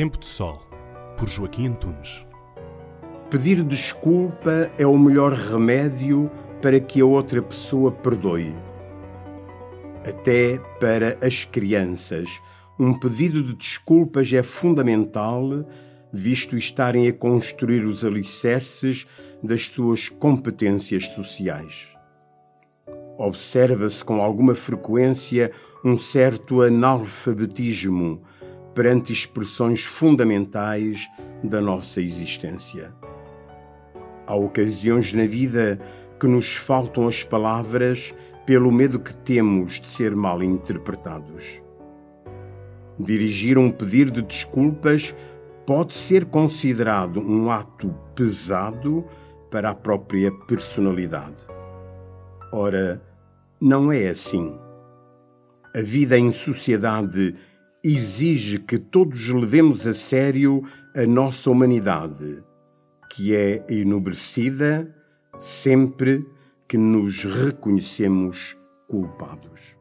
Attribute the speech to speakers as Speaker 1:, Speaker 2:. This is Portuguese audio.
Speaker 1: Tempo de Sol, por Joaquim Antunes.
Speaker 2: Pedir desculpa é o melhor remédio para que a outra pessoa perdoe. Até para as crianças, um pedido de desculpas é fundamental, visto estarem a construir os alicerces das suas competências sociais. Observa-se com alguma frequência um certo analfabetismo perante expressões fundamentais da nossa existência. Há ocasiões na vida que nos faltam as palavras pelo medo que temos de ser mal interpretados. Dirigir um pedido de desculpas pode ser considerado um ato pesado para a própria personalidade. Ora, não é assim. A vida em sociedade exige que todos levemos a sério a nossa humanidade, que é enobrecida sempre que nos reconhecemos culpados.